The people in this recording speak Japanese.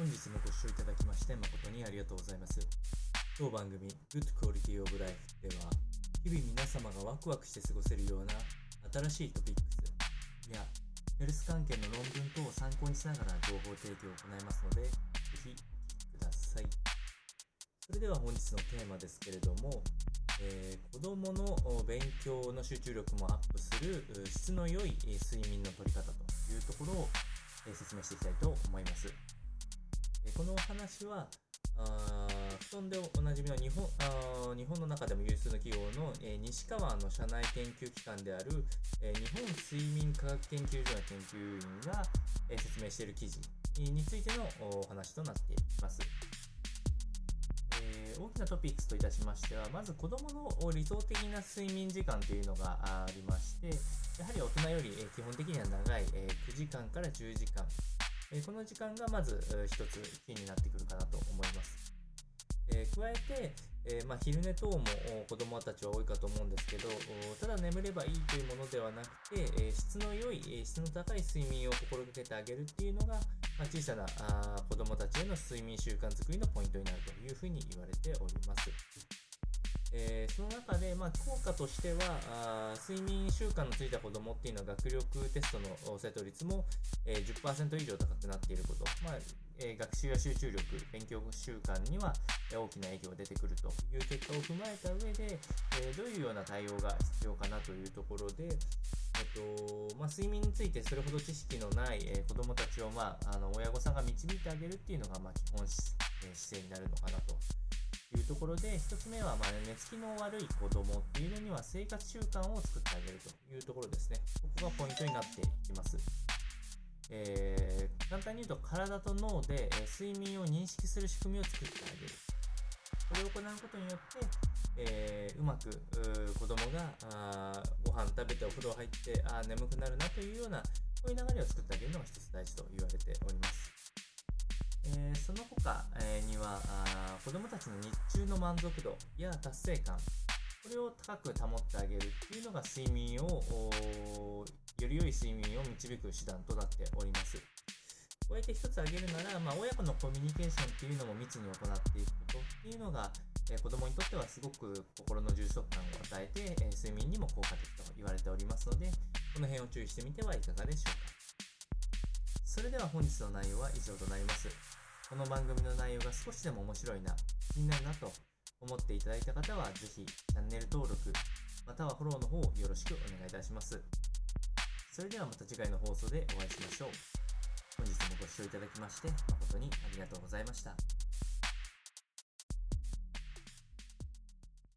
本日もご視聴いただきまして誠にありがとうございます。当番組 Good Quality of Life では、日々皆様がワクワクして過ごせるような新しいトピックスやヘルス関係の論文等を参考にしながら情報提供を行いますので、ぜひお聞きください。それでは本日のテーマですけれども、えー、子どもの勉強の集中力もアップする質の良い睡眠の取り方というところを説明していきたいと思います。このお話は、あ布団でおなじみの日本あ日本の中でも有数の企業の、えー、西川の社内研究機関である、えー、日本睡眠科学研究所の研究員が、えー、説明している記事についてのお話となっています。えー、大きなトピックスといたしましては、まず子どもの理想的な睡眠時間というのがありまして、やはり大人より基本的には長い9時間から10時間、この時間がまず一つキーになってくるかなと思います。えー、加えて、えー、まあ、昼寝等も子どもたちは多いかと思うんですけど、ただ眠ればいいというものではなくて、えー、質の良い、質の高い睡眠を心がけてあげるっていうのが、まあ、小さなあ子どもたちへの睡眠習慣づくりのポイントになるというふうに言われております。えー、その中で、まあ、効果としてはあ睡眠習慣のついた子どもっていうのは学力テストの正答率も、えー、10%以上高くなっていること、まあえー、学習や集中力、勉強習慣には大きな影響が出てくるという結果を踏まえた上で、えどういうような対応が必要かなというところで、えっとまあ、睡眠についてそれほど知識のない、え子どもたちを、まあ、あの親御さんが導いてあげるっていうのが、まあ、基本、姿勢になるのかなというところで、1つ目は、まあ、寝つきの悪い子どもっていうのには生活習慣を作ってあげるというところですね。ここがポイントになっていきます。えー、簡単に言うと体と脳で、え睡眠を認識する仕組みを作ってあげる。これを行うことによって、えー、うまく子供があご飯食べてお風呂入ってあ眠くなるなというようなこういう流れを作ってあげるのが一つ大事と言われております。その他、にはあ子供たちの日中の満足度や達成感これを高く保ってあげるっていうのが睡眠をより良い睡眠を導く手段となっております。こうやって一つ挙げるなら、まあ、親子のコミュニケーションっていうのも密に行っていくことっていうのが、えー、子供にとってはすごく心の充足感を与えて、えー、睡眠にも効果的と言われておりますので、この辺を注意してみてはいかがでしょうか。それでは本日の内容は以上となります。この番組の内容が少しでも面白いな、気になるなと思っていただいた方は、ぜひチャンネル登録、またはフォローの方をよろしくお願いいたします。それではまた次回の放送でお会いしましょう。本日もご視聴いただきまして誠にありがとうございました。